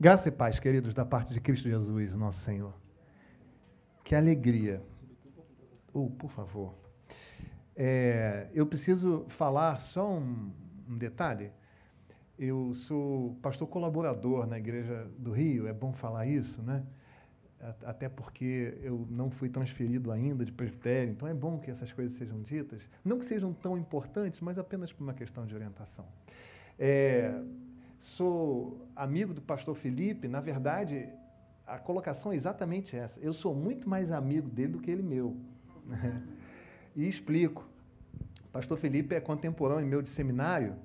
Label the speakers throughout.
Speaker 1: Graça e paz, queridos, da parte de Cristo Jesus, nosso Senhor. Que alegria. Oh, por favor. É, eu preciso falar só um, um detalhe. Eu sou pastor colaborador na Igreja do Rio, é bom falar isso, né? Até porque eu não fui transferido ainda de presbitério, então é bom que essas coisas sejam ditas. Não que sejam tão importantes, mas apenas por uma questão de orientação. É, sou amigo do pastor Felipe, na verdade, a colocação é exatamente essa. Eu sou muito mais amigo dele do que ele meu. e explico. O pastor Felipe é contemporâneo meu de seminário,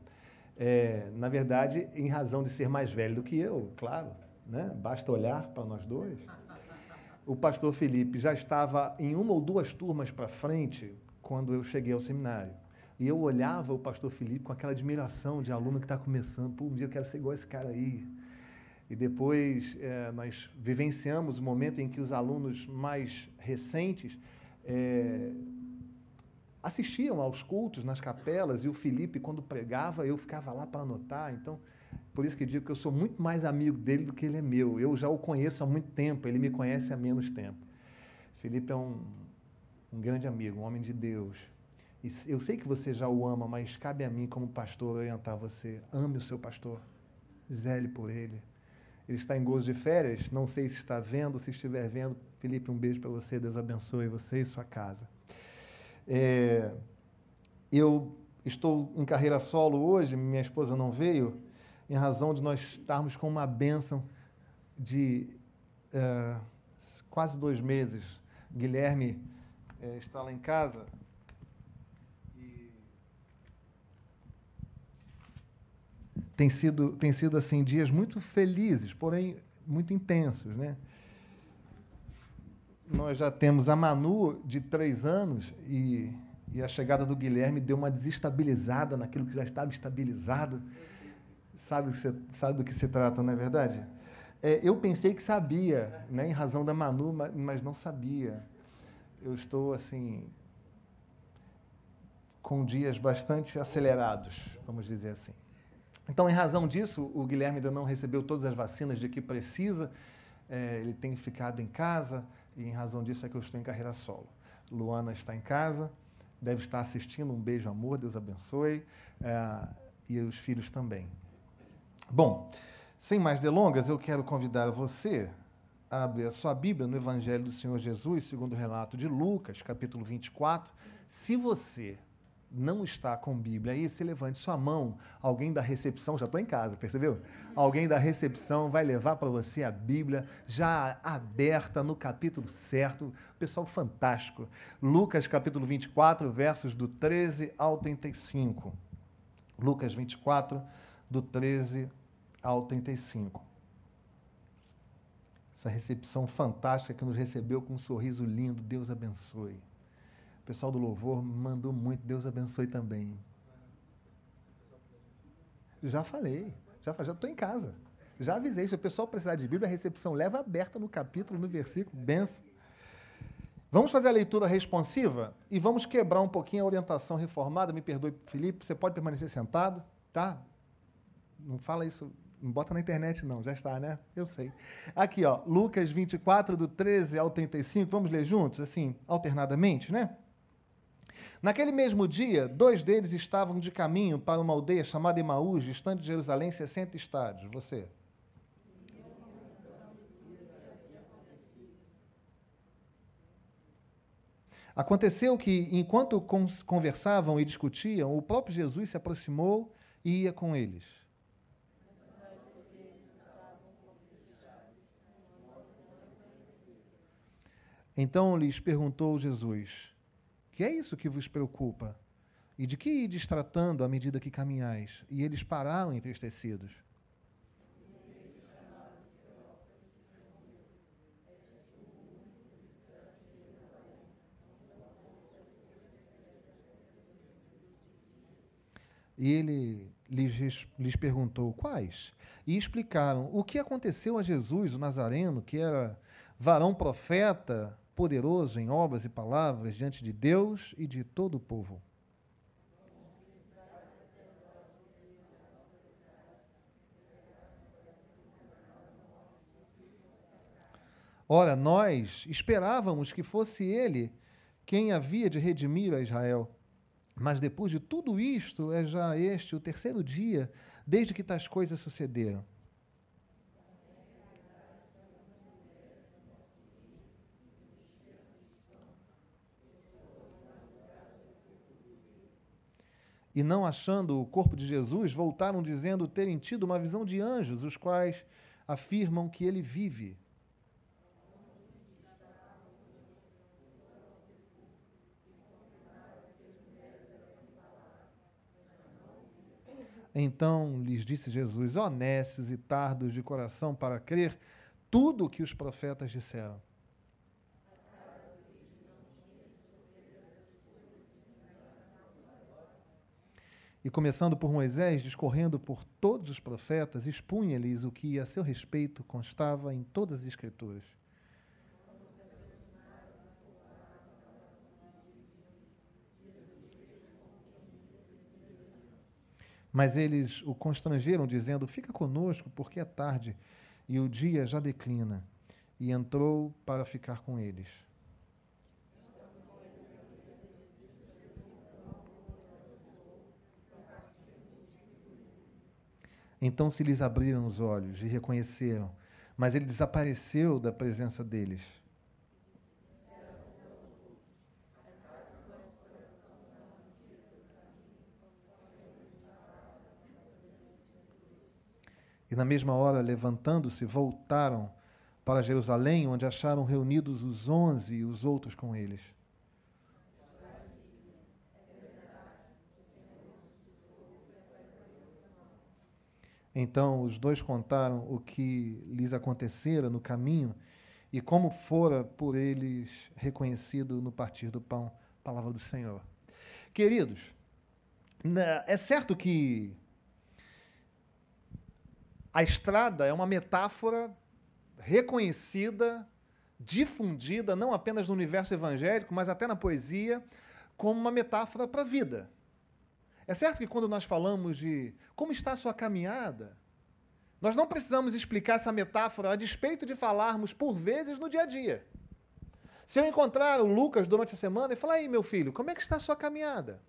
Speaker 1: é, na verdade, em razão de ser mais velho do que eu, claro, né? basta olhar para nós dois. O pastor Felipe já estava em uma ou duas turmas para frente quando eu cheguei ao seminário. E eu olhava o pastor Felipe com aquela admiração de aluno que está começando. Pô, um dia eu quero ser igual esse cara aí. E depois é, nós vivenciamos o momento em que os alunos mais recentes é, assistiam aos cultos nas capelas e o Felipe, quando pregava, eu ficava lá para anotar. Então, por isso que digo que eu sou muito mais amigo dele do que ele é meu. Eu já o conheço há muito tempo, ele me conhece há menos tempo. Felipe é um, um grande amigo, um homem de Deus. Eu sei que você já o ama, mas cabe a mim, como pastor, orientar você. Ame o seu pastor. Zele por ele. Ele está em gozo de férias, não sei se está vendo, se estiver vendo. Felipe, um beijo para você. Deus abençoe você e sua casa. É, eu estou em carreira solo hoje, minha esposa não veio, em razão de nós estarmos com uma bênção de é, quase dois meses. Guilherme é, está lá em casa tem sido, tem sido assim dias muito felizes, porém muito intensos, né? Nós já temos a Manu de três anos e, e a chegada do Guilherme deu uma desestabilizada naquilo que já estava estabilizado. Sabe, sabe do que se trata, não é verdade? É, eu pensei que sabia, né, em razão da Manu, mas, mas não sabia. Eu estou assim com dias bastante acelerados, vamos dizer assim. Então, em razão disso, o Guilherme ainda não recebeu todas as vacinas de que precisa, é, ele tem ficado em casa, e em razão disso é que eu estou em carreira solo. Luana está em casa, deve estar assistindo, um beijo, amor, Deus abençoe, é, e os filhos também. Bom, sem mais delongas, eu quero convidar você a abrir a sua Bíblia no Evangelho do Senhor Jesus, segundo o relato de Lucas, capítulo 24. Se você não está com Bíblia aí, se levante sua mão. Alguém da recepção, já estou em casa, percebeu? Alguém da recepção vai levar para você a Bíblia já aberta no capítulo certo. Pessoal fantástico. Lucas capítulo 24, versos do 13 ao 35. Lucas 24, do 13 ao 35. Essa recepção fantástica que nos recebeu com um sorriso lindo. Deus abençoe. O pessoal do louvor mandou muito, Deus abençoe também. Já falei, já estou em casa. Já avisei, se o pessoal precisar de Bíblia, a recepção leva aberta no capítulo, no versículo, benção. Vamos fazer a leitura responsiva e vamos quebrar um pouquinho a orientação reformada. Me perdoe, Felipe, você pode permanecer sentado, tá? Não fala isso, não bota na internet não, já está, né? Eu sei. Aqui, ó, Lucas 24, do 13 ao 35, vamos ler juntos, assim, alternadamente, né? Naquele mesmo dia, dois deles estavam de caminho para uma aldeia chamada Emaús, distante de Jerusalém, 60 estádios. Você. Aconteceu que, enquanto conversavam e discutiam, o próprio Jesus se aproximou e ia com eles. Então lhes perguntou Jesus: que é isso que vos preocupa? E de que ides tratando à medida que caminhais? E eles pararam entristecidos. E ele lhes, lhes perguntou quais. E explicaram o que aconteceu a Jesus, o Nazareno, que era varão profeta, poderoso em obras e palavras diante de Deus e de todo o povo. Ora, nós esperávamos que fosse ele quem havia de redimir a Israel. Mas depois de tudo isto, é já este o terceiro dia desde que tais coisas sucederam. E não achando o corpo de Jesus, voltaram dizendo terem tido uma visão de anjos, os quais afirmam que ele vive. Então lhes disse Jesus: honestos e tardos de coração para crer tudo o que os profetas disseram. E começando por Moisés, discorrendo por todos os profetas, expunha-lhes o que a seu respeito constava em todas as Escrituras. Mas eles o constrangeram, dizendo: Fica conosco, porque é tarde e o dia já declina. E entrou para ficar com eles. Então se lhes abriram os olhos e reconheceram, mas ele desapareceu da presença deles. E na mesma hora, levantando-se, voltaram para Jerusalém, onde acharam reunidos os onze e os outros com eles. Então os dois contaram o que lhes acontecera no caminho e como fora por eles reconhecido no partir do pão, palavra do Senhor. Queridos, é certo que a estrada é uma metáfora reconhecida, difundida, não apenas no universo evangélico, mas até na poesia, como uma metáfora para a vida. É certo que quando nós falamos de como está a sua caminhada, nós não precisamos explicar essa metáfora a despeito de falarmos por vezes no dia a dia. Se eu encontrar o Lucas durante a semana e falar, aí, meu filho, como é que está a sua caminhada?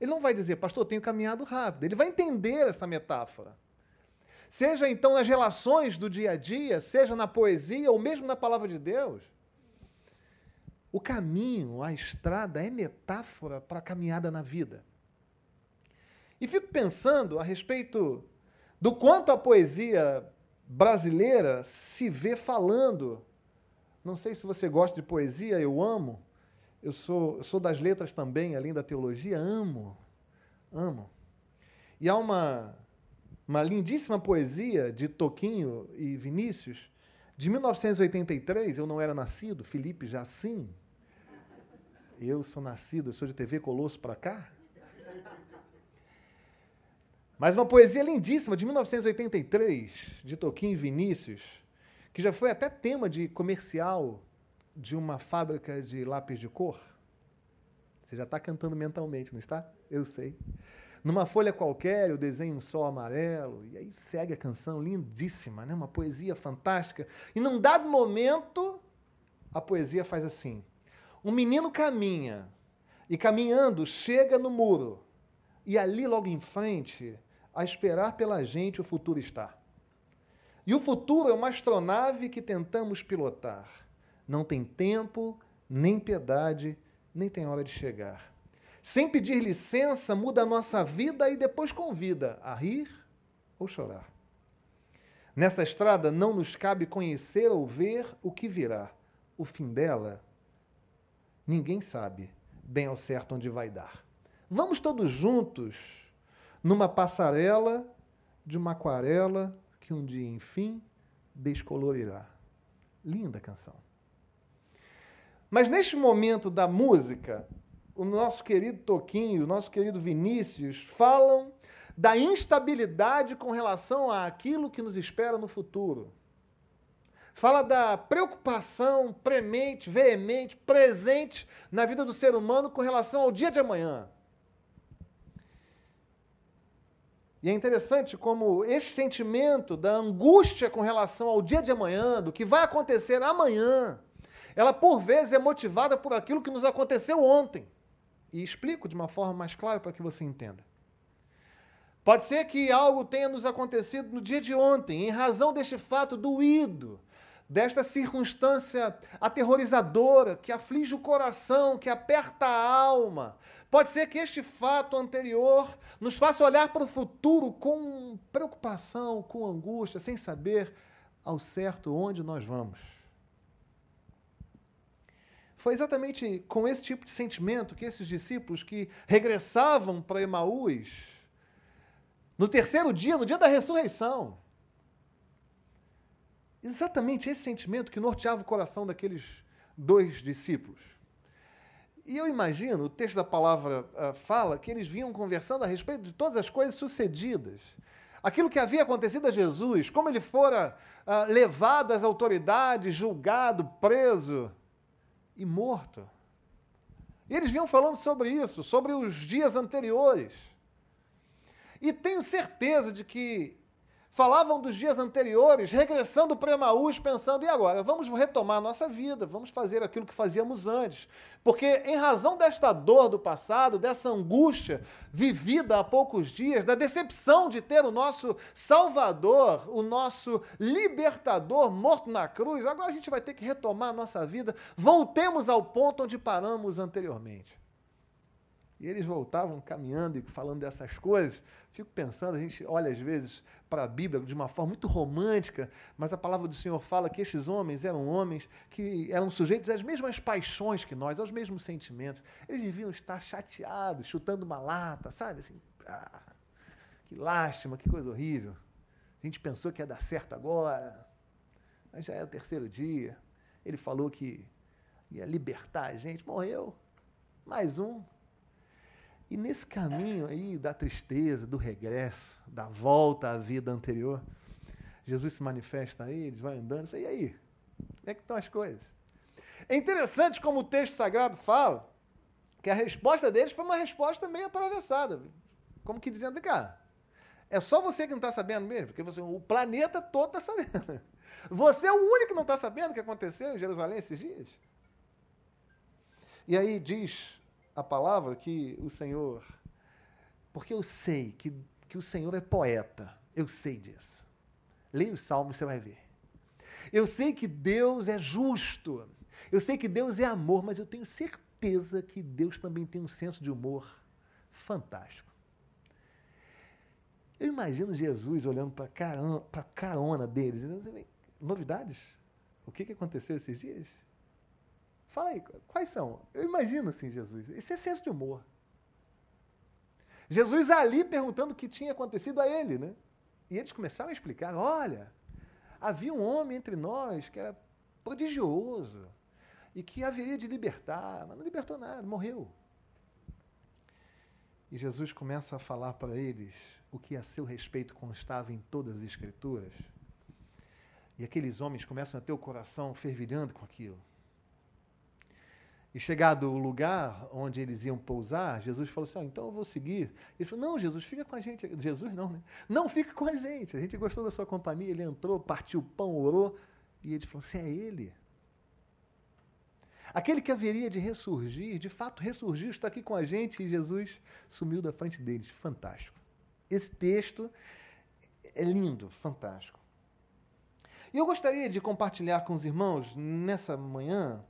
Speaker 1: Ele não vai dizer, pastor, tenho caminhado rápido. Ele vai entender essa metáfora. Seja então nas relações do dia a dia, seja na poesia ou mesmo na palavra de Deus. O caminho, a estrada é metáfora para a caminhada na vida. E fico pensando a respeito do quanto a poesia brasileira se vê falando. Não sei se você gosta de poesia, eu amo. Eu sou, eu sou das letras também, além da teologia, amo. Amo. E há uma uma lindíssima poesia de Toquinho e Vinícius, de 1983, eu não era nascido, Felipe já sim. Eu sou nascido, eu sou de TV Colosso para cá. Mas uma poesia lindíssima, de 1983, de Toquinho Vinícius, que já foi até tema de comercial de uma fábrica de lápis de cor. Você já está cantando mentalmente, não está? Eu sei. Numa folha qualquer, eu desenho um sol amarelo, e aí segue a canção lindíssima, né? uma poesia fantástica. E num dado momento, a poesia faz assim: um menino caminha, e caminhando chega no muro, e ali logo em frente, a esperar pela gente, o futuro está. E o futuro é uma astronave que tentamos pilotar. Não tem tempo, nem piedade, nem tem hora de chegar sem pedir licença, muda a nossa vida e depois convida a rir ou chorar. Nessa estrada não nos cabe conhecer ou ver o que virá. O fim dela, ninguém sabe bem ao certo onde vai dar. Vamos todos juntos numa passarela de uma aquarela que um dia, enfim, descolorirá. Linda canção. Mas neste momento da música, o nosso querido Toquinho, o nosso querido Vinícius falam da instabilidade com relação àquilo que nos espera no futuro. Fala da preocupação premente, veemente, presente na vida do ser humano com relação ao dia de amanhã. E é interessante como esse sentimento da angústia com relação ao dia de amanhã, do que vai acontecer amanhã, ela por vezes é motivada por aquilo que nos aconteceu ontem. E explico de uma forma mais clara para que você entenda. Pode ser que algo tenha nos acontecido no dia de ontem, em razão deste fato doído, desta circunstância aterrorizadora que aflige o coração, que aperta a alma. Pode ser que este fato anterior nos faça olhar para o futuro com preocupação, com angústia, sem saber ao certo onde nós vamos. Foi exatamente com esse tipo de sentimento que esses discípulos que regressavam para Emaús, no terceiro dia, no dia da ressurreição, exatamente esse sentimento que norteava o coração daqueles dois discípulos. E eu imagino, o texto da palavra uh, fala que eles vinham conversando a respeito de todas as coisas sucedidas. Aquilo que havia acontecido a Jesus, como ele fora uh, levado às autoridades, julgado, preso e morto. E eles vinham falando sobre isso, sobre os dias anteriores. E tenho certeza de que falavam dos dias anteriores, regressando para Emaús, pensando, e agora? Vamos retomar nossa vida, vamos fazer aquilo que fazíamos antes. Porque, em razão desta dor do passado, dessa angústia vivida há poucos dias, da decepção de ter o nosso Salvador, o nosso libertador morto na cruz, agora a gente vai ter que retomar a nossa vida. Voltemos ao ponto onde paramos anteriormente. E eles voltavam caminhando e falando dessas coisas. Fico pensando, a gente olha às vezes para a Bíblia de uma forma muito romântica, mas a palavra do Senhor fala que esses homens eram homens que eram sujeitos às mesmas paixões que nós, aos mesmos sentimentos. Eles deviam estar chateados, chutando uma lata, sabe? Assim, ah, que lástima, que coisa horrível. A gente pensou que ia dar certo agora, mas já é o terceiro dia. Ele falou que ia libertar a gente, morreu. Mais um, e nesse caminho aí da tristeza, do regresso, da volta à vida anterior, Jesus se manifesta a eles, vai andando, e e aí? Como é que estão as coisas? É interessante como o texto sagrado fala que a resposta deles foi uma resposta meio atravessada. Como que dizendo, cara, é só você que não está sabendo mesmo, porque você, o planeta todo está sabendo. Você é o único que não está sabendo o que aconteceu em Jerusalém esses dias. E aí diz a palavra que o Senhor. Porque eu sei que, que o Senhor é poeta. Eu sei disso. Leia os salmos, você vai ver. Eu sei que Deus é justo. Eu sei que Deus é amor, mas eu tenho certeza que Deus também tem um senso de humor fantástico. Eu imagino Jesus olhando para a carona deles. Novidades? O que aconteceu esses dias? Fala aí, quais são? Eu imagino assim, Jesus. Esse é senso de humor. Jesus ali perguntando o que tinha acontecido a ele, né? E eles começaram a explicar: olha, havia um homem entre nós que era prodigioso e que haveria de libertar, mas não libertou nada, morreu. E Jesus começa a falar para eles o que a seu respeito constava em todas as Escrituras. E aqueles homens começam a ter o coração fervilhando com aquilo. E chegado o lugar onde eles iam pousar, Jesus falou assim: oh, então eu vou seguir. Ele falou: não, Jesus, fica com a gente. Jesus não, né? Não, fica com a gente. A gente gostou da sua companhia. Ele entrou, partiu o pão, orou. E ele falou: você é ele. Aquele que haveria de ressurgir, de fato ressurgiu, está aqui com a gente e Jesus sumiu da frente deles. Fantástico. Esse texto é lindo, fantástico. E eu gostaria de compartilhar com os irmãos nessa manhã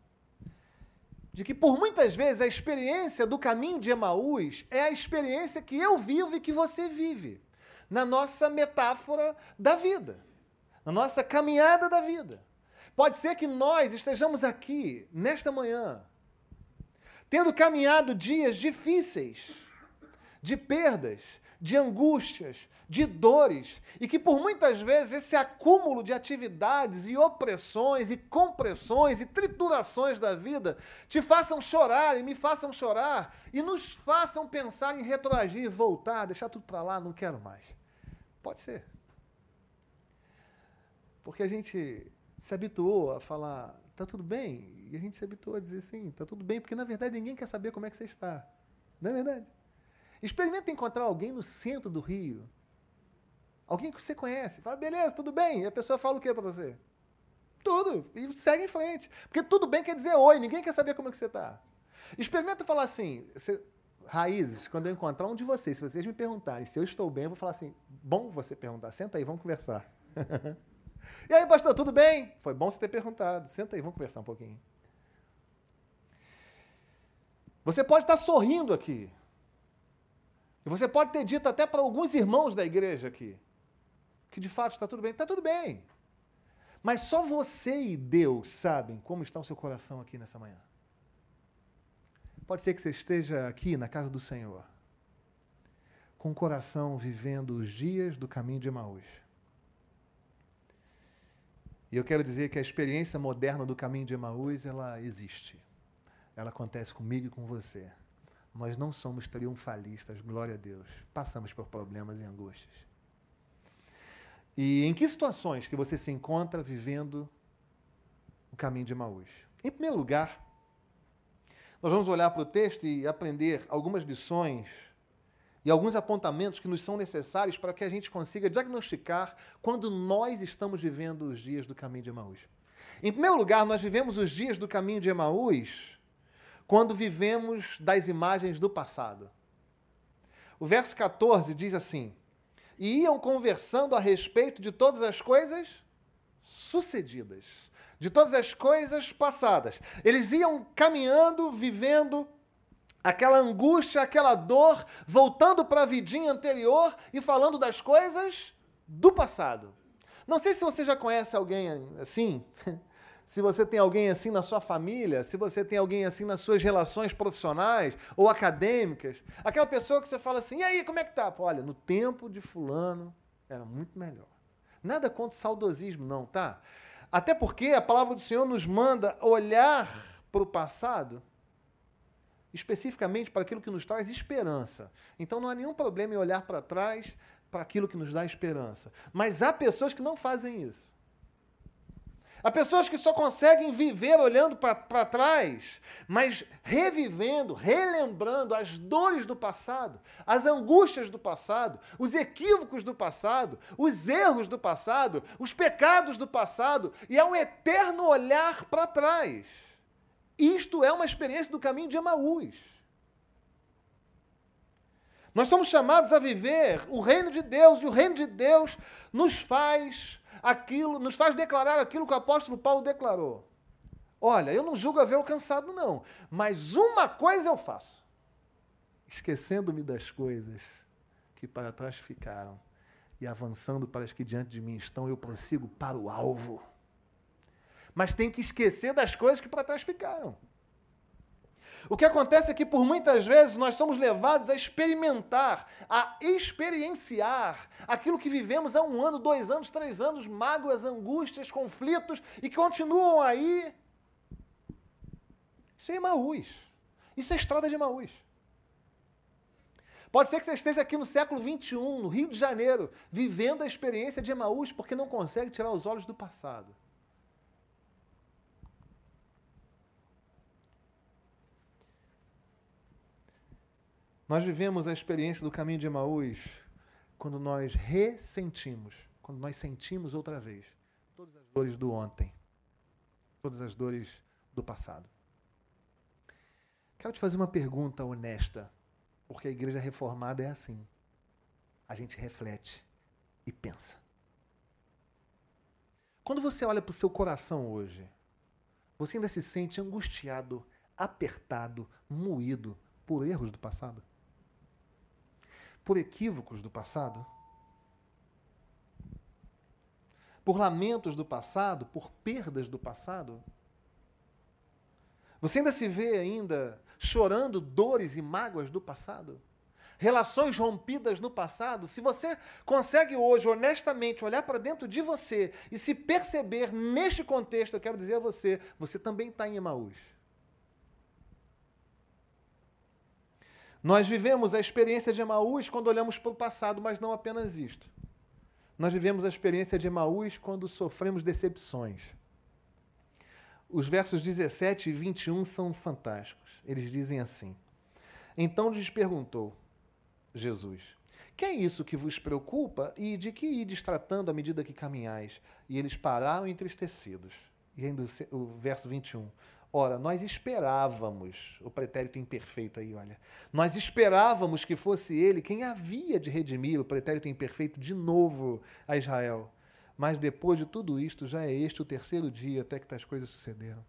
Speaker 1: de que por muitas vezes a experiência do caminho de Emaús é a experiência que eu vivo e que você vive, na nossa metáfora da vida, na nossa caminhada da vida. Pode ser que nós estejamos aqui, nesta manhã, tendo caminhado dias difíceis, de perdas, de angústias, de dores, e que por muitas vezes esse acúmulo de atividades e opressões e compressões e triturações da vida te façam chorar e me façam chorar e nos façam pensar em retroagir, voltar, deixar tudo para lá, não quero mais. Pode ser. Porque a gente se habituou a falar, está tudo bem, e a gente se habituou a dizer sim, está tudo bem, porque na verdade ninguém quer saber como é que você está. Não é verdade? Experimenta encontrar alguém no centro do Rio Alguém que você conhece. Fala, beleza, tudo bem. E a pessoa fala o que para você? Tudo. E segue em frente. Porque tudo bem quer dizer oi. Ninguém quer saber como é que você está. Experimenta falar assim, você, raízes, quando eu encontrar um de vocês, se vocês me perguntarem se eu estou bem, eu vou falar assim, bom você perguntar, senta aí, vamos conversar. e aí, pastor, tudo bem? Foi bom você ter perguntado, senta aí, vamos conversar um pouquinho. Você pode estar sorrindo aqui. E você pode ter dito até para alguns irmãos da igreja aqui, que de fato está tudo bem. Está tudo bem. Mas só você e Deus sabem como está o seu coração aqui nessa manhã. Pode ser que você esteja aqui na casa do Senhor, com o coração vivendo os dias do caminho de Emaús. E eu quero dizer que a experiência moderna do caminho de Emaús, ela existe. Ela acontece comigo e com você. Nós não somos triunfalistas, glória a Deus. Passamos por problemas e angústias. E em que situações que você se encontra vivendo o caminho de Emaús? Em primeiro lugar, nós vamos olhar para o texto e aprender algumas lições e alguns apontamentos que nos são necessários para que a gente consiga diagnosticar quando nós estamos vivendo os dias do caminho de Emaús. Em primeiro lugar, nós vivemos os dias do caminho de Emaús quando vivemos das imagens do passado. O verso 14 diz assim: E iam conversando a respeito de todas as coisas sucedidas de todas as coisas passadas. Eles iam caminhando, vivendo aquela angústia, aquela dor, voltando para a vidinha anterior e falando das coisas do passado. Não sei se você já conhece alguém assim, se você tem alguém assim na sua família, se você tem alguém assim nas suas relações profissionais ou acadêmicas, aquela pessoa que você fala assim, e aí, como é que tá? Pô, olha, no tempo de fulano era muito melhor. Nada contra saudosismo, não, tá? Até porque a palavra do Senhor nos manda olhar para o passado, especificamente para aquilo que nos traz esperança. Então não há nenhum problema em olhar para trás para aquilo que nos dá esperança. Mas há pessoas que não fazem isso. Há pessoas que só conseguem viver olhando para trás, mas revivendo, relembrando as dores do passado, as angústias do passado, os equívocos do passado, os erros do passado, os pecados do passado, e é um eterno olhar para trás. Isto é uma experiência do caminho de Emaús. Nós somos chamados a viver o reino de Deus, e o reino de Deus nos faz aquilo, nos faz declarar aquilo que o apóstolo Paulo declarou. Olha, eu não julgo haver alcançado, não, mas uma coisa eu faço, esquecendo-me das coisas que para trás ficaram e avançando para as que diante de mim estão, eu prossigo para o alvo. Mas tem que esquecer das coisas que para trás ficaram. O que acontece é que, por muitas vezes, nós somos levados a experimentar, a experienciar aquilo que vivemos há um ano, dois anos, três anos, mágoas, angústias, conflitos, e continuam aí. Isso é Emaús. Isso é estrada de Emaús. Pode ser que você esteja aqui no século XXI, no Rio de Janeiro, vivendo a experiência de Emaús porque não consegue tirar os olhos do passado. Nós vivemos a experiência do caminho de Emaús quando nós ressentimos, quando nós sentimos outra vez todas as dores do ontem, todas as dores do passado. Quero te fazer uma pergunta honesta, porque a igreja reformada é assim. A gente reflete e pensa. Quando você olha para o seu coração hoje, você ainda se sente angustiado, apertado, moído por erros do passado? Por equívocos do passado? Por lamentos do passado, por perdas do passado? Você ainda se vê ainda chorando dores e mágoas do passado? Relações rompidas no passado? Se você consegue hoje, honestamente, olhar para dentro de você e se perceber neste contexto, eu quero dizer a você, você também está em Emaús. Nós vivemos a experiência de Emaús quando olhamos para o passado, mas não apenas isto. Nós vivemos a experiência de Emaús quando sofremos decepções. Os versos 17 e 21 são fantásticos. Eles dizem assim: Então lhes perguntou Jesus: Que é isso que vos preocupa e de que ides tratando à medida que caminhais? E eles pararam entristecidos. E ainda o verso 21. Ora, nós esperávamos, o pretérito imperfeito aí, olha. Nós esperávamos que fosse ele quem havia de redimir o pretérito imperfeito de novo a Israel. Mas depois de tudo isto, já é este o terceiro dia até que tais coisas sucederam.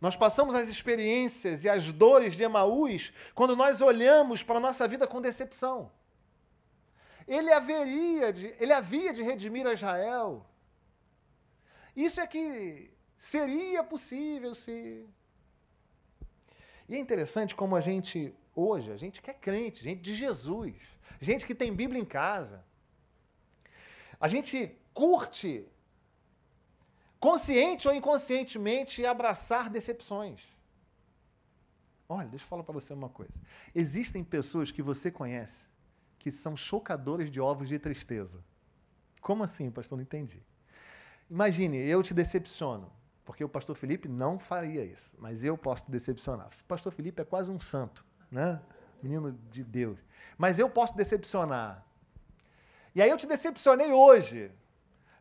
Speaker 1: Nós passamos as experiências e as dores de Emaús quando nós olhamos para a nossa vida com decepção. Ele haveria de, ele havia de redimir a Israel. Isso é que seria possível se. E é interessante como a gente, hoje, a gente que é crente, gente de Jesus, gente que tem Bíblia em casa, a gente curte consciente ou inconscientemente, abraçar decepções. Olha, deixa eu falar para você uma coisa. Existem pessoas que você conhece que são chocadores de ovos de tristeza. Como assim, pastor? Não entendi. Imagine, eu te decepciono, porque o pastor Felipe não faria isso, mas eu posso decepcionar. O pastor Felipe é quase um santo, né? Menino de Deus. Mas eu posso decepcionar. E aí eu te decepcionei hoje.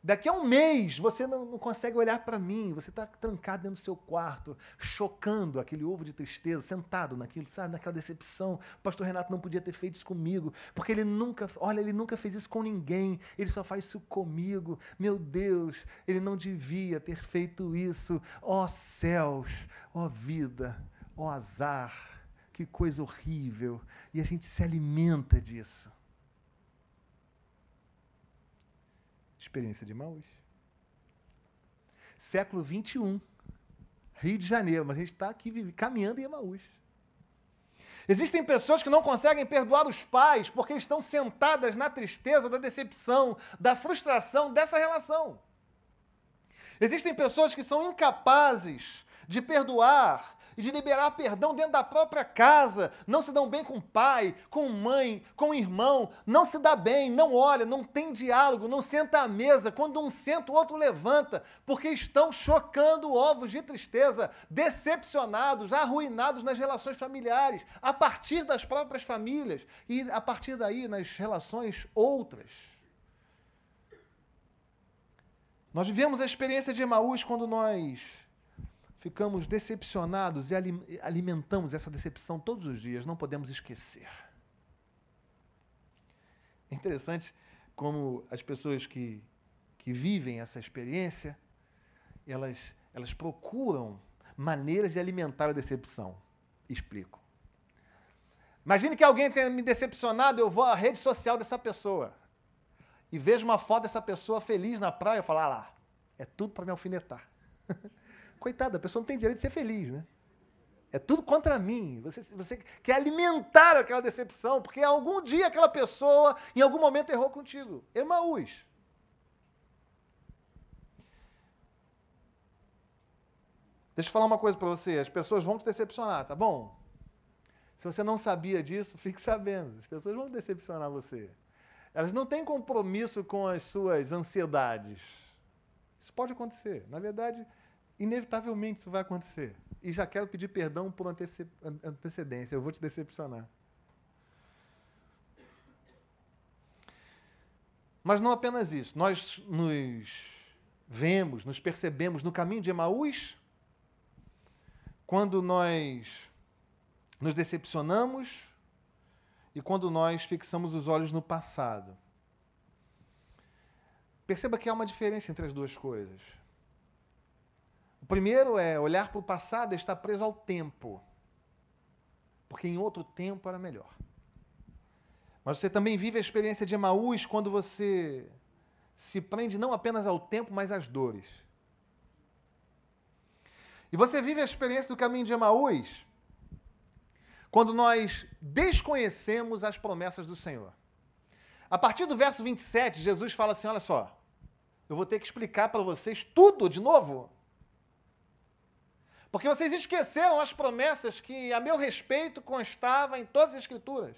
Speaker 1: Daqui a um mês você não, não consegue olhar para mim, você está trancado dentro do seu quarto, chocando aquele ovo de tristeza, sentado naquilo, sabe, naquela decepção. O pastor Renato não podia ter feito isso comigo, porque ele nunca, olha, ele nunca fez isso com ninguém, ele só faz isso comigo. Meu Deus, ele não devia ter feito isso. Ó oh, céus, ó oh, vida, ó oh, azar, que coisa horrível. E a gente se alimenta disso. Experiência de Maús. Século 21, Rio de Janeiro, mas a gente está aqui caminhando em Emaús. Existem pessoas que não conseguem perdoar os pais porque estão sentadas na tristeza, da decepção, da frustração dessa relação. Existem pessoas que são incapazes de perdoar e de liberar perdão dentro da própria casa. Não se dão bem com pai, com mãe, com irmão. Não se dá bem, não olha, não tem diálogo, não senta à mesa. Quando um senta, o outro levanta, porque estão chocando ovos de tristeza, decepcionados, arruinados nas relações familiares, a partir das próprias famílias e a partir daí nas relações outras. Nós vivemos a experiência de Emaús quando nós ficamos decepcionados e alimentamos essa decepção todos os dias, não podemos esquecer. É interessante como as pessoas que, que vivem essa experiência, elas, elas procuram maneiras de alimentar a decepção. Explico. Imagine que alguém tenha me decepcionado, eu vou à rede social dessa pessoa e vejo uma foto dessa pessoa feliz na praia, eu falo, ah lá, é tudo para me alfinetar. Coitada, a pessoa não tem direito de ser feliz, né? É tudo contra mim. Você, você quer alimentar aquela decepção, porque algum dia aquela pessoa, em algum momento, errou contigo. Emaús. Deixa eu falar uma coisa para você. As pessoas vão te decepcionar, tá bom? Se você não sabia disso, fique sabendo. As pessoas vão decepcionar você. Elas não têm compromisso com as suas ansiedades. Isso pode acontecer. Na verdade, inevitavelmente isso vai acontecer. E já quero pedir perdão por antecedência. Eu vou te decepcionar. Mas não apenas isso. Nós nos vemos, nos percebemos no caminho de Emaús quando nós nos decepcionamos e quando nós fixamos os olhos no passado. Perceba que há uma diferença entre as duas coisas. Primeiro é olhar para o passado e estar preso ao tempo. Porque em outro tempo era melhor. Mas você também vive a experiência de Emaús quando você se prende não apenas ao tempo, mas às dores. E você vive a experiência do caminho de Emaús quando nós desconhecemos as promessas do Senhor. A partir do verso 27, Jesus fala assim: Olha só, eu vou ter que explicar para vocês tudo de novo. Porque vocês esqueceram as promessas que, a meu respeito, constavam em todas as Escrituras.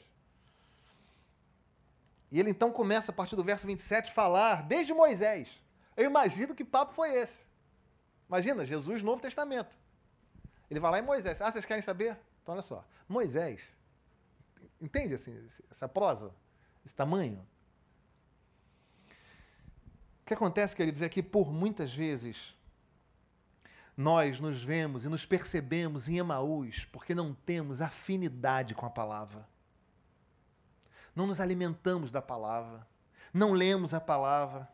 Speaker 1: E ele então começa, a partir do verso 27, a falar desde Moisés. Eu imagino que papo foi esse. Imagina, Jesus, Novo Testamento. Ele vai lá em Moisés. Ah, vocês querem saber? Então, olha só. Moisés, Entende assim, essa prosa? Esse tamanho? O que acontece, queridos, é que por muitas vezes nós nos vemos e nos percebemos em Emaús porque não temos afinidade com a palavra. Não nos alimentamos da palavra. Não lemos a palavra.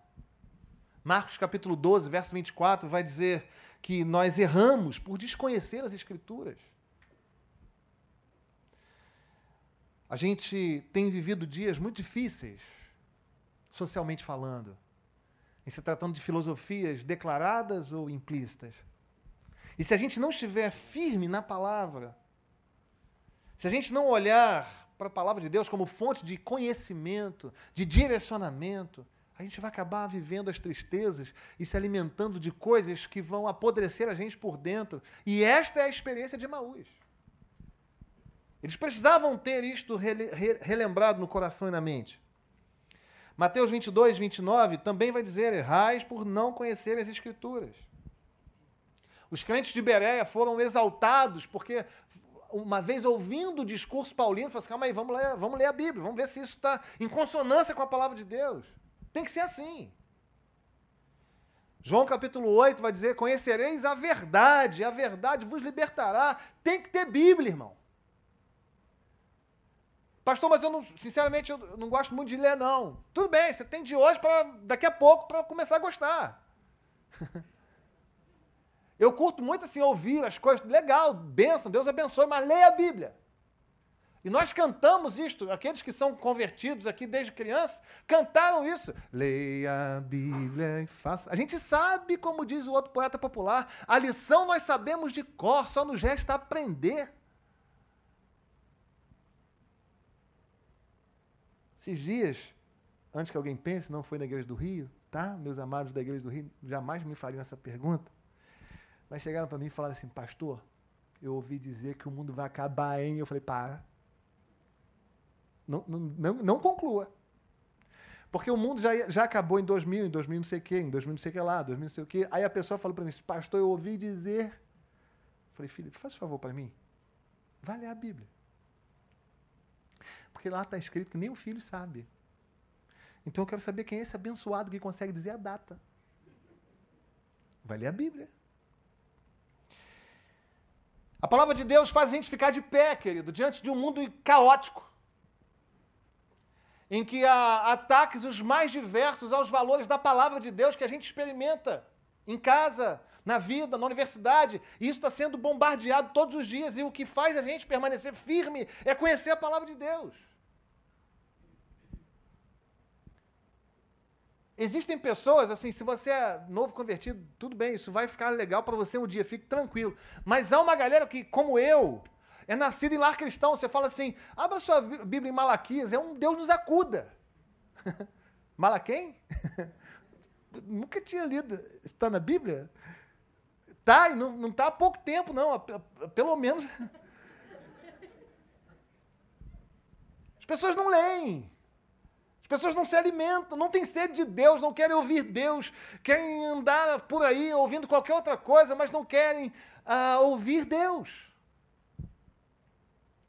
Speaker 1: Marcos capítulo 12, verso 24, vai dizer que nós erramos por desconhecer as Escrituras. A gente tem vivido dias muito difíceis, socialmente falando, em se tratando de filosofias declaradas ou implícitas. E se a gente não estiver firme na palavra, se a gente não olhar para a palavra de Deus como fonte de conhecimento, de direcionamento, a gente vai acabar vivendo as tristezas e se alimentando de coisas que vão apodrecer a gente por dentro. E esta é a experiência de Maús. Eles precisavam ter isto relembrado no coração e na mente. Mateus 22, 29 também vai dizer: errais por não conhecer as Escrituras. Os crentes de Bereia foram exaltados porque, uma vez ouvindo o discurso paulino, falaram assim: calma aí, vamos ler, vamos ler a Bíblia, vamos ver se isso está em consonância com a palavra de Deus. Tem que ser assim. João capítulo 8 vai dizer: Conhecereis a verdade, a verdade vos libertará. Tem que ter Bíblia, irmão. Pastor, mas eu não, sinceramente, eu não gosto muito de ler, não. Tudo bem, você tem de hoje para daqui a pouco para começar a gostar. eu curto muito assim ouvir as coisas, legal, benção, Deus abençoe, mas leia a Bíblia. E nós cantamos isto, aqueles que são convertidos aqui desde criança, cantaram isso. Leia a Bíblia e faça. A gente sabe, como diz o outro poeta popular, a lição nós sabemos de cor, só nos resta aprender. Esses dias, antes que alguém pense, não foi na igreja do Rio, tá? Meus amados da igreja do Rio jamais me fariam essa pergunta. Mas chegaram para mim e falaram assim, pastor, eu ouvi dizer que o mundo vai acabar, hein? Eu falei, para. Não, não, não, não conclua. Porque o mundo já, já acabou em 2000, em 2000 não sei o quê, em 2000 não sei o que lá, 2000 não sei o quê. Aí a pessoa falou para mim, pastor, eu ouvi dizer. Eu falei, filho, faz favor para mim. Vai ler a Bíblia. Porque lá está escrito que nem o filho sabe. Então eu quero saber quem é esse abençoado que consegue dizer a data. Vai ler a Bíblia. A palavra de Deus faz a gente ficar de pé, querido, diante de um mundo caótico, em que há ataques os mais diversos aos valores da palavra de Deus que a gente experimenta em casa, na vida, na universidade. E isso está sendo bombardeado todos os dias. E o que faz a gente permanecer firme é conhecer a palavra de Deus. Existem pessoas, assim, se você é novo convertido, tudo bem, isso vai ficar legal para você um dia, fique tranquilo. Mas há uma galera que, como eu, é nascida em lar cristão. Você fala assim, abra sua Bíblia em Malaquias, é um Deus nos acuda. Malaquém? Nunca tinha lido. Está na Bíblia? Tá, e não está há pouco tempo, não. Pelo menos. As pessoas não leem. As pessoas não se alimentam, não têm sede de Deus, não querem ouvir Deus, querem andar por aí ouvindo qualquer outra coisa, mas não querem ah, ouvir Deus.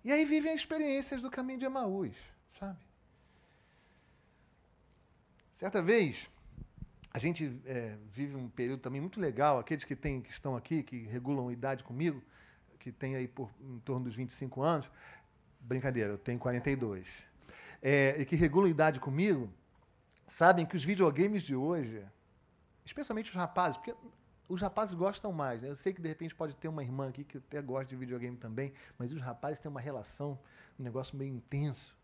Speaker 1: E aí vivem experiências do caminho de Emaús, sabe? Certa vez, a gente é, vive um período também muito legal, aqueles que, tem, que estão aqui, que regulam idade comigo, que tem aí por em torno dos 25 anos, brincadeira, eu tenho 42 é, e que regulam idade comigo, sabem que os videogames de hoje, especialmente os rapazes, porque os rapazes gostam mais. Né? Eu sei que de repente pode ter uma irmã aqui que até gosta de videogame também, mas os rapazes têm uma relação, um negócio meio intenso.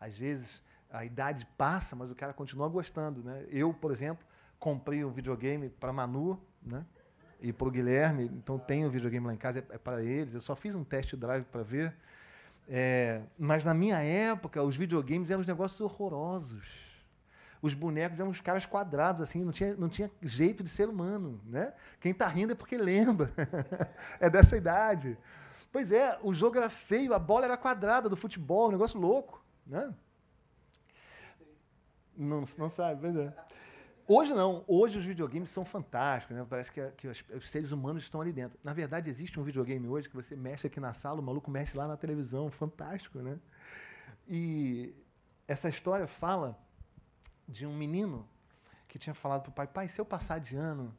Speaker 1: Às vezes a idade passa, mas o cara continua gostando. Né? Eu, por exemplo, comprei um videogame para Manu, né? E para o Guilherme, então tenho um videogame lá em casa, é, é para eles. Eu só fiz um test drive para ver. É, mas na minha época, os videogames eram uns negócios horrorosos. Os bonecos eram uns caras quadrados, assim, não tinha, não tinha jeito de ser humano. Né? Quem está rindo é porque lembra. é dessa idade. Pois é, o jogo era feio, a bola era quadrada do futebol, um negócio louco. Né? Não, não sabe, pois é. Hoje não. Hoje os videogames são fantásticos. Né? Parece que, que os, os, seres humanos estão ali dentro. Na verdade, existe um videogame hoje que você mexe aqui na sala, o maluco mexe lá na televisão. Fantástico, né? E essa história fala de um menino que tinha falado para o pai: Pai, se eu passar de ano,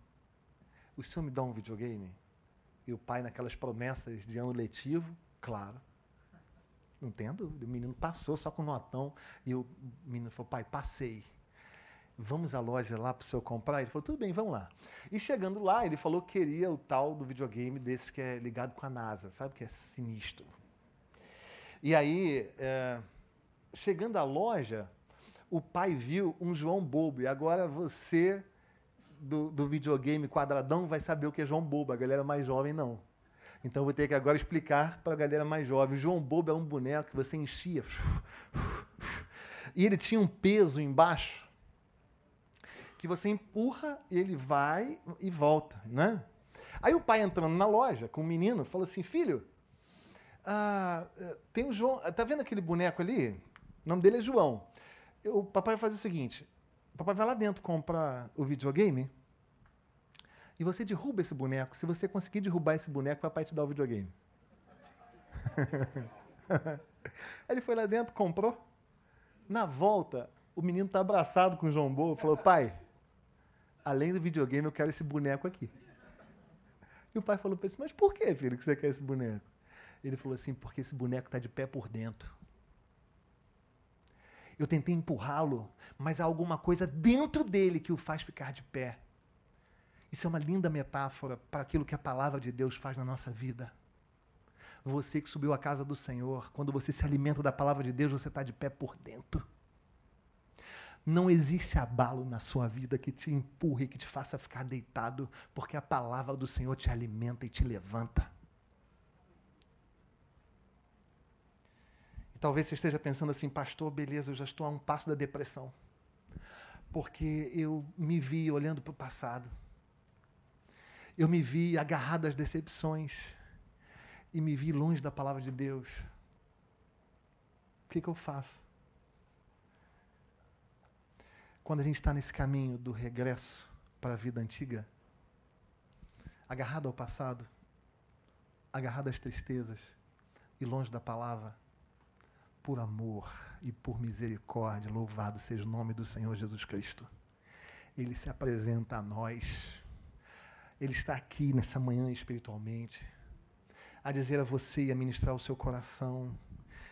Speaker 1: o senhor me dá um videogame? E o pai, naquelas promessas de ano letivo, claro. Não dúvida. O menino passou só com notão. E o menino falou: Pai, passei. Vamos à loja lá para o senhor comprar? Ele falou: Tudo bem, vamos lá. E chegando lá, ele falou que queria o tal do videogame desse que é ligado com a NASA, sabe? Que é sinistro. E aí, é, chegando à loja, o pai viu um João Bobo. E agora você, do, do videogame quadradão, vai saber o que é João Bobo. A galera mais jovem, não. Então vou ter que agora explicar para a galera mais jovem. O João Bobo é um boneco que você enchia. E ele tinha um peso embaixo que você empurra ele vai e volta, né? Aí o pai entrando na loja com o menino falou assim: Filho, ah, tem o João. Tá vendo aquele boneco ali? O nome dele é João. O papai vai fazer o seguinte: o papai vai lá dentro comprar o videogame e você derruba esse boneco. Se você conseguir derrubar esse boneco, o papai te dá o videogame. Ele foi lá dentro, comprou. Na volta, o menino está abraçado com o João Boa, falou: pai, além do videogame, eu quero esse boneco aqui. E o pai falou para ele: mas por que, filho, que você quer esse boneco? Ele falou assim: porque esse boneco está de pé por dentro. Eu tentei empurrá-lo, mas há alguma coisa dentro dele que o faz ficar de pé. Isso é uma linda metáfora para aquilo que a palavra de Deus faz na nossa vida. Você que subiu à casa do Senhor, quando você se alimenta da palavra de Deus, você está de pé por dentro. Não existe abalo na sua vida que te empurre, que te faça ficar deitado, porque a palavra do Senhor te alimenta e te levanta. E talvez você esteja pensando assim, pastor, beleza, eu já estou a um passo da depressão. Porque eu me vi olhando para o passado. Eu me vi agarrado às decepções. E me vi longe da palavra de Deus. O que, que eu faço? Quando a gente está nesse caminho do regresso para a vida antiga, agarrado ao passado, agarrado às tristezas e longe da palavra, por amor e por misericórdia, louvado seja o nome do Senhor Jesus Cristo. Ele se apresenta a nós. Ele está aqui nessa manhã espiritualmente, a dizer a você e a ministrar o seu coração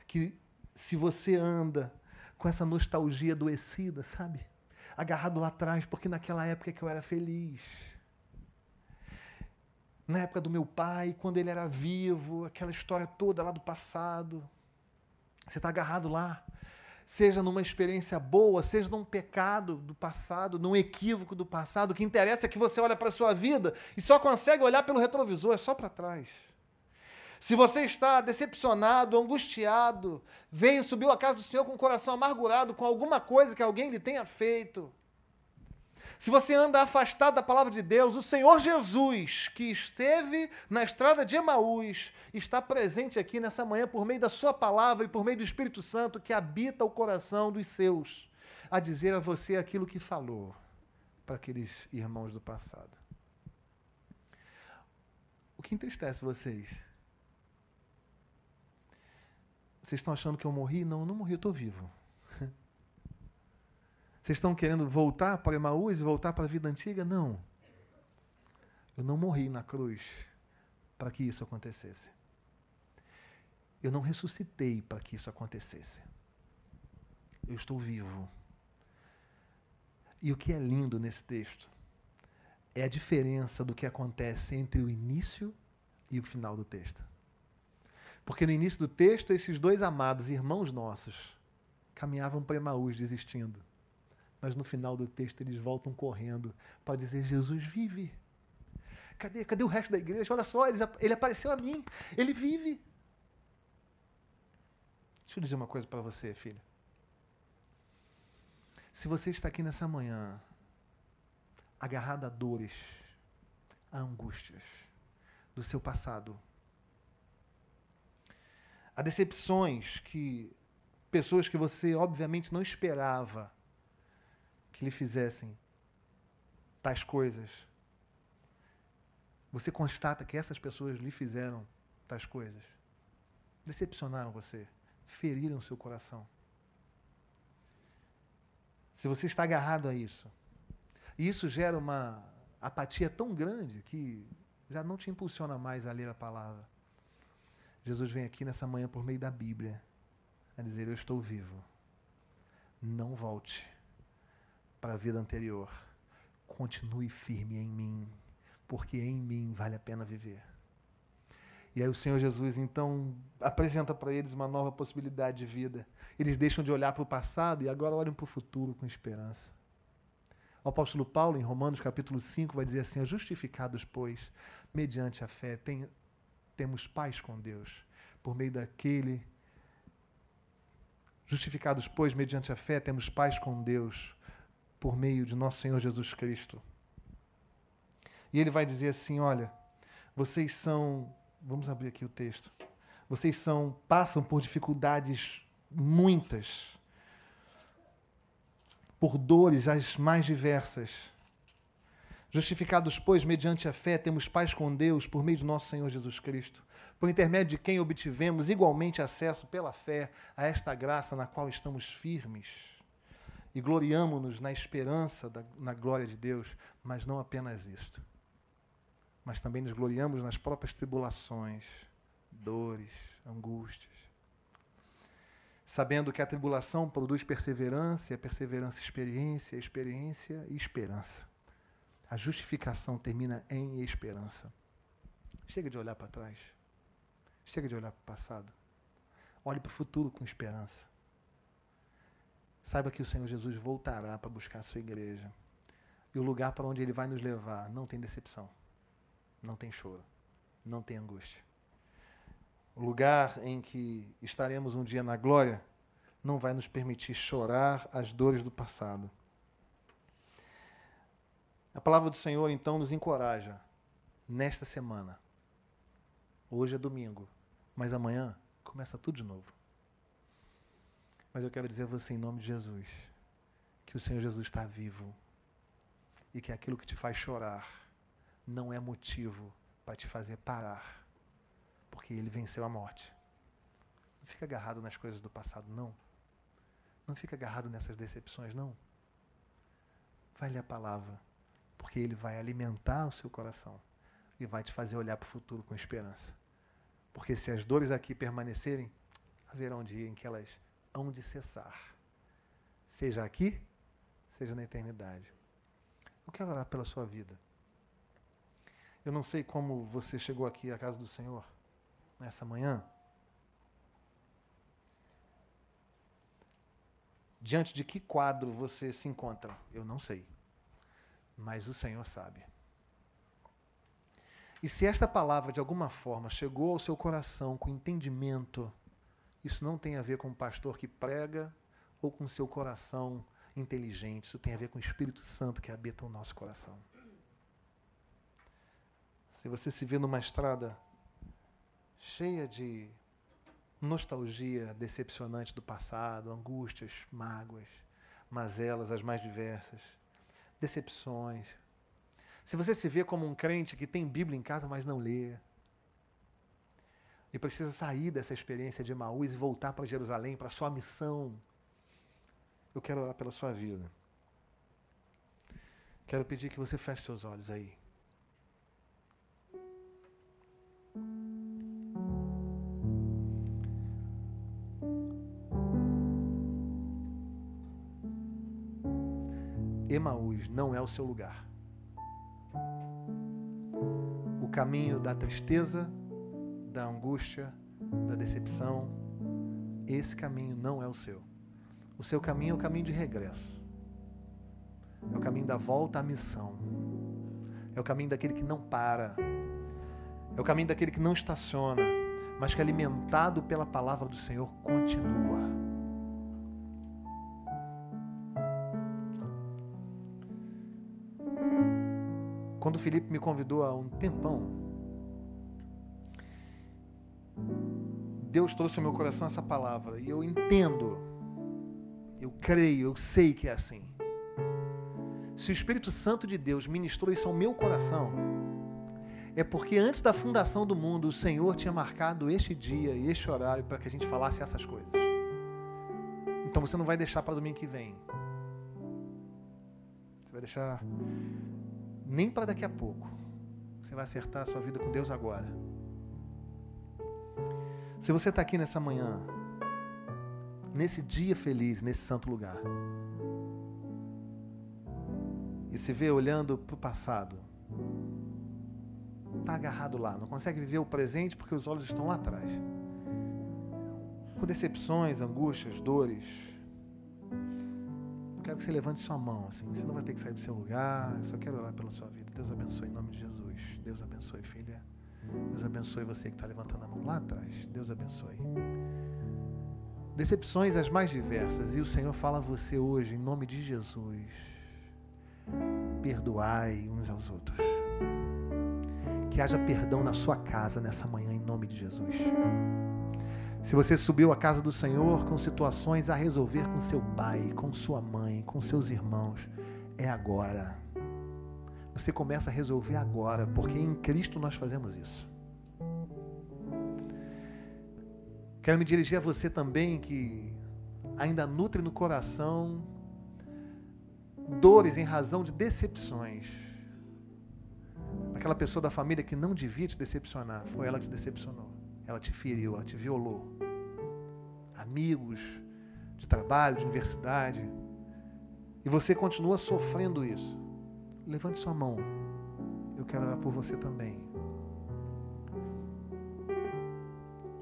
Speaker 1: que se você anda com essa nostalgia adoecida, sabe? Agarrado lá atrás, porque naquela época que eu era feliz. Na época do meu pai, quando ele era vivo, aquela história toda lá do passado. Você está agarrado lá. Seja numa experiência boa, seja num pecado do passado, num equívoco do passado. O que interessa é que você olha para a sua vida e só consegue olhar pelo retrovisor, é só para trás. Se você está decepcionado, angustiado, veio, subiu à casa do Senhor com o coração amargurado com alguma coisa que alguém lhe tenha feito, se você anda afastado da palavra de Deus, o Senhor Jesus, que esteve na estrada de Emaús, está presente aqui nessa manhã por meio da Sua palavra e por meio do Espírito Santo que habita o coração dos seus, a dizer a você aquilo que falou para aqueles irmãos do passado. O que entristece vocês? Vocês estão achando que eu morri? Não, eu não morri, eu estou vivo. Vocês estão querendo voltar para Emaús e voltar para a vida antiga? Não. Eu não morri na cruz para que isso acontecesse. Eu não ressuscitei para que isso acontecesse. Eu estou vivo. E o que é lindo nesse texto é a diferença do que acontece entre o início e o final do texto. Porque no início do texto, esses dois amados irmãos nossos caminhavam para Emaús desistindo mas no final do texto eles voltam correndo para dizer: Jesus vive. Cadê, cadê o resto da igreja? Olha só, ele, ele apareceu a mim, ele vive. Deixa eu dizer uma coisa para você, filha. Se você está aqui nessa manhã, agarrado a dores, a angústias do seu passado, a decepções que pessoas que você obviamente não esperava que lhe fizessem tais coisas, você constata que essas pessoas lhe fizeram tais coisas, decepcionaram você, feriram seu coração. Se você está agarrado a isso, e isso gera uma apatia tão grande que já não te impulsiona mais a ler a palavra. Jesus vem aqui nessa manhã por meio da Bíblia a dizer: Eu estou vivo. Não volte para a vida anterior. Continue firme em mim, porque em mim vale a pena viver. E aí o Senhor Jesus então apresenta para eles uma nova possibilidade de vida. Eles deixam de olhar para o passado e agora olham para o futuro com esperança. O apóstolo Paulo, em Romanos capítulo 5, vai dizer assim: Justificados, pois, mediante a fé, tem, temos paz com Deus, por meio daquele. Justificados, pois, mediante a fé, temos paz com Deus, por meio de nosso Senhor Jesus Cristo. E ele vai dizer assim: Olha, vocês são Vamos abrir aqui o texto. Vocês são passam por dificuldades muitas, por dores as mais diversas. Justificados, pois, mediante a fé, temos paz com Deus por meio de nosso Senhor Jesus Cristo, por intermédio de quem obtivemos igualmente acesso pela fé a esta graça na qual estamos firmes. E gloriamo-nos na esperança da, na glória de Deus, mas não apenas isto mas também nos gloriamos nas próprias tribulações, dores, angústias. Sabendo que a tribulação produz perseverança, a perseverança, experiência, a experiência e esperança. A justificação termina em esperança. Chega de olhar para trás. Chega de olhar para o passado. Olhe para o futuro com esperança. Saiba que o Senhor Jesus voltará para buscar a sua igreja. E o lugar para onde ele vai nos levar não tem decepção não tem choro, não tem angústia. O lugar em que estaremos um dia na glória não vai nos permitir chorar as dores do passado. A palavra do Senhor então nos encoraja nesta semana. Hoje é domingo, mas amanhã começa tudo de novo. Mas eu quero dizer a você, em nome de Jesus, que o Senhor Jesus está vivo e que aquilo que te faz chorar não é motivo para te fazer parar, porque ele venceu a morte. Não fica agarrado nas coisas do passado, não. Não fica agarrado nessas decepções, não. Vai ler a palavra, porque ele vai alimentar o seu coração e vai te fazer olhar para o futuro com esperança. Porque se as dores aqui permanecerem, haverá um dia em que elas hão de cessar. Seja aqui, seja na eternidade. Eu quero orar pela sua vida. Eu não sei como você chegou aqui à casa do Senhor nessa manhã. Diante de que quadro você se encontra? Eu não sei. Mas o Senhor sabe. E se esta palavra de alguma forma chegou ao seu coração com entendimento, isso não tem a ver com o pastor que prega ou com seu coração inteligente, isso tem a ver com o Espírito Santo que habita o nosso coração. Se você se vê numa estrada cheia de nostalgia decepcionante do passado, angústias, mágoas, mazelas as mais diversas, decepções. Se você se vê como um crente que tem Bíblia em casa, mas não lê, e precisa sair dessa experiência de Emaús e voltar para Jerusalém, para a sua missão, eu quero orar pela sua vida. Quero pedir que você feche seus olhos aí. Emaús não é o seu lugar. O caminho da tristeza, da angústia, da decepção, esse caminho não é o seu. O seu caminho é o caminho de regresso. É o caminho da volta à missão. É o caminho daquele que não para. É o caminho daquele que não estaciona, mas que alimentado pela palavra do Senhor continua. Quando o Felipe me convidou há um tempão, Deus trouxe ao meu coração essa palavra. E eu entendo, eu creio, eu sei que é assim. Se o Espírito Santo de Deus ministrou isso ao meu coração, é porque antes da fundação do mundo, o Senhor tinha marcado este dia e este horário para que a gente falasse essas coisas. Então você não vai deixar para domingo que vem. Você vai deixar nem para daqui a pouco. Você vai acertar a sua vida com Deus agora. Se você está aqui nessa manhã, nesse dia feliz, nesse santo lugar, e se vê olhando para o passado, está agarrado lá, não consegue viver o presente porque os olhos estão lá atrás. Com decepções, angústias, dores. Quero que você levante sua mão, assim. Você não vai ter que sair do seu lugar. Eu só quero orar pela sua vida. Deus abençoe em nome de Jesus. Deus abençoe, filha. Deus abençoe você que está levantando a mão lá atrás. Deus abençoe. Decepções as mais diversas. E o Senhor fala a você hoje, em nome de Jesus. Perdoai uns aos outros. Que haja perdão na sua casa nessa manhã, em nome de Jesus. Se você subiu à casa do Senhor com situações a resolver com seu pai, com sua mãe, com seus irmãos, é agora. Você começa a resolver agora, porque em Cristo nós fazemos isso. Quero me dirigir a você também que ainda nutre no coração dores em razão de decepções. Aquela pessoa da família que não devia te decepcionar, foi ela que te decepcionou. Ela te feriu, ela te violou. Amigos de trabalho, de universidade. E você continua sofrendo isso. Levante sua mão. Eu quero orar por você também.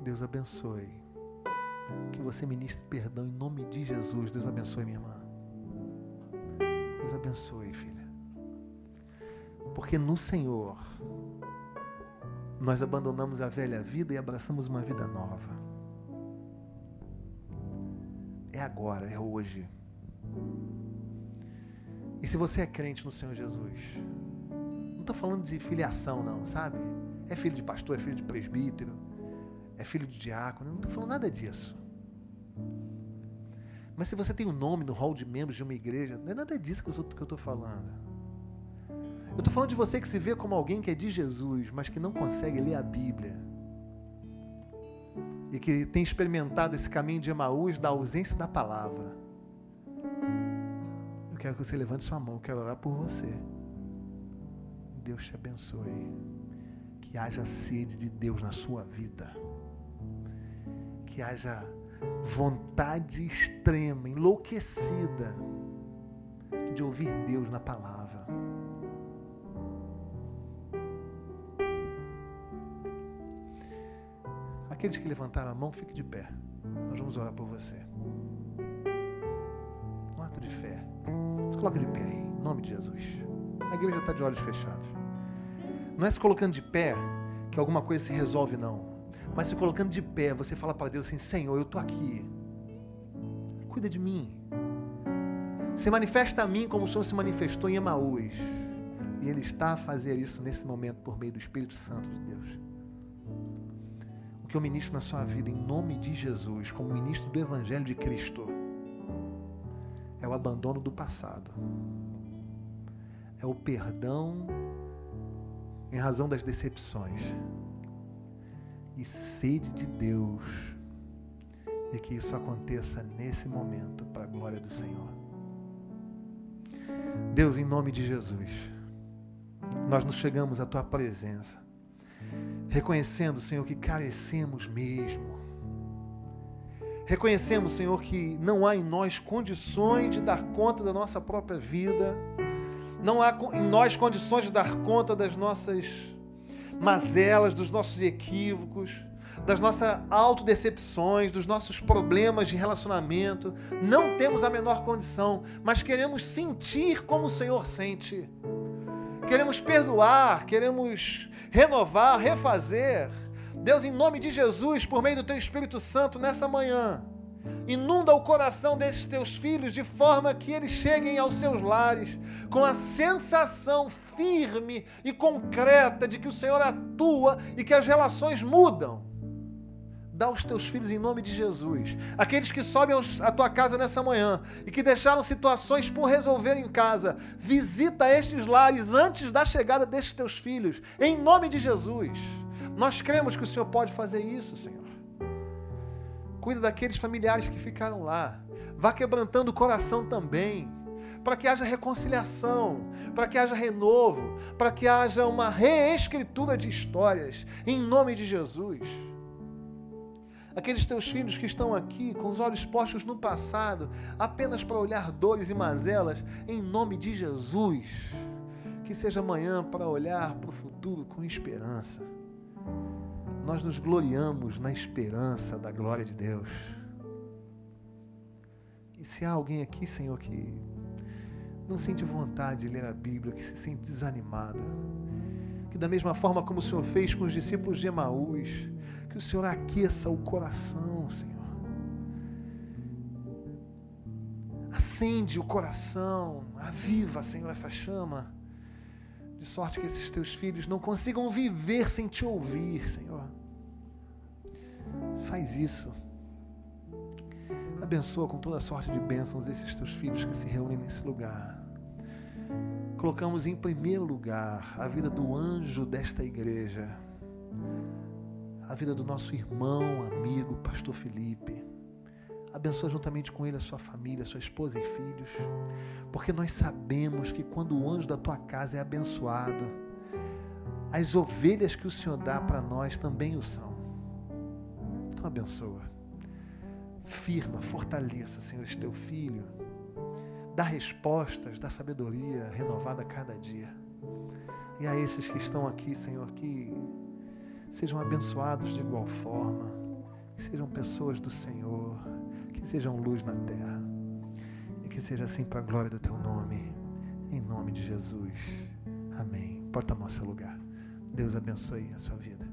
Speaker 1: Deus abençoe. Que você ministre perdão em nome de Jesus. Deus abençoe, minha irmã. Deus abençoe, filha. Porque no Senhor nós abandonamos a velha vida e abraçamos uma vida nova. É agora, é hoje. E se você é crente no Senhor Jesus, não estou falando de filiação, não, sabe? É filho de pastor, é filho de presbítero, é filho de diácono, não estou falando nada disso. Mas se você tem um nome no hall de membros de uma igreja, não é nada disso que eu estou falando. Eu estou falando de você que se vê como alguém que é de Jesus, mas que não consegue ler a Bíblia. E que tem experimentado esse caminho de Emaús da ausência da palavra. Eu quero que você levante sua mão, eu quero orar por você. Deus te abençoe. Que haja sede de Deus na sua vida. Que haja vontade extrema, enlouquecida de ouvir Deus na palavra. Aqueles que levantaram a mão, fique de pé. Nós vamos orar por você. Um ato de fé. Se coloca de pé aí, em nome de Jesus. A igreja está de olhos fechados. Não é se colocando de pé que alguma coisa se resolve, não. Mas se colocando de pé, você fala para Deus assim: Senhor, eu estou aqui. Cuida de mim. Se manifesta a mim como o Senhor se manifestou em Emaús. E Ele está a fazer isso nesse momento por meio do Espírito Santo de Deus. Que eu ministro na sua vida, em nome de Jesus, como ministro do Evangelho de Cristo, é o abandono do passado. É o perdão em razão das decepções e sede de Deus. E que isso aconteça nesse momento para a glória do Senhor. Deus, em nome de Jesus, nós nos chegamos à tua presença, reconhecendo, Senhor, que carecemos mesmo. Reconhecemos, Senhor, que não há em nós condições de dar conta da nossa própria vida, não há em nós condições de dar conta das nossas mazelas, dos nossos equívocos, das nossas autodecepções, dos nossos problemas de relacionamento. Não temos a menor condição, mas queremos sentir como o Senhor sente. Queremos perdoar, queremos renovar, refazer. Deus, em nome de Jesus, por meio do Teu Espírito Santo, nessa manhã, Inunda o coração desses teus filhos de forma que eles cheguem aos seus lares com a sensação firme e concreta de que o Senhor atua e que as relações mudam. Dá aos teus filhos em nome de Jesus. Aqueles que sobem à tua casa nessa manhã e que deixaram situações por resolver em casa, visita estes lares antes da chegada destes teus filhos, em nome de Jesus. Nós cremos que o Senhor pode fazer isso, Senhor. Cuida daqueles familiares que ficaram lá. Vá quebrantando o coração também para que haja reconciliação, para que haja renovo, para que haja uma reescritura de histórias, em nome de Jesus. Aqueles teus filhos que estão aqui com os olhos postos no passado, apenas para olhar dores e mazelas, em nome de Jesus. Que seja amanhã para olhar para o futuro com esperança. Nós nos gloriamos na esperança da glória de Deus. E se há alguém aqui, Senhor, que não sente vontade de ler a Bíblia, que se sente desanimada. Que da mesma forma como o Senhor fez com os discípulos de Emaús, que o Senhor aqueça o coração, Senhor. Acende o coração, aviva, Senhor, essa chama, de sorte que esses teus filhos não consigam viver sem te ouvir, Senhor. Faz isso. Abençoa com toda sorte de bênçãos esses teus filhos que se reúnem nesse lugar. Colocamos em primeiro lugar a vida do anjo desta igreja, a vida do nosso irmão, amigo, pastor Felipe. Abençoa juntamente com ele a sua família, sua esposa e filhos, porque nós sabemos que quando o anjo da tua casa é abençoado, as ovelhas que o Senhor dá para nós também o são. Então abençoa firma, fortaleça, Senhor, este teu filho. Dá respostas, dá sabedoria renovada a cada dia. E a esses que estão aqui, Senhor, que sejam abençoados de igual forma, que sejam pessoas do Senhor, que sejam luz na terra. E que seja assim para a glória do teu nome, em nome de Jesus. Amém. Porta a mão seu lugar. Deus abençoe a sua vida.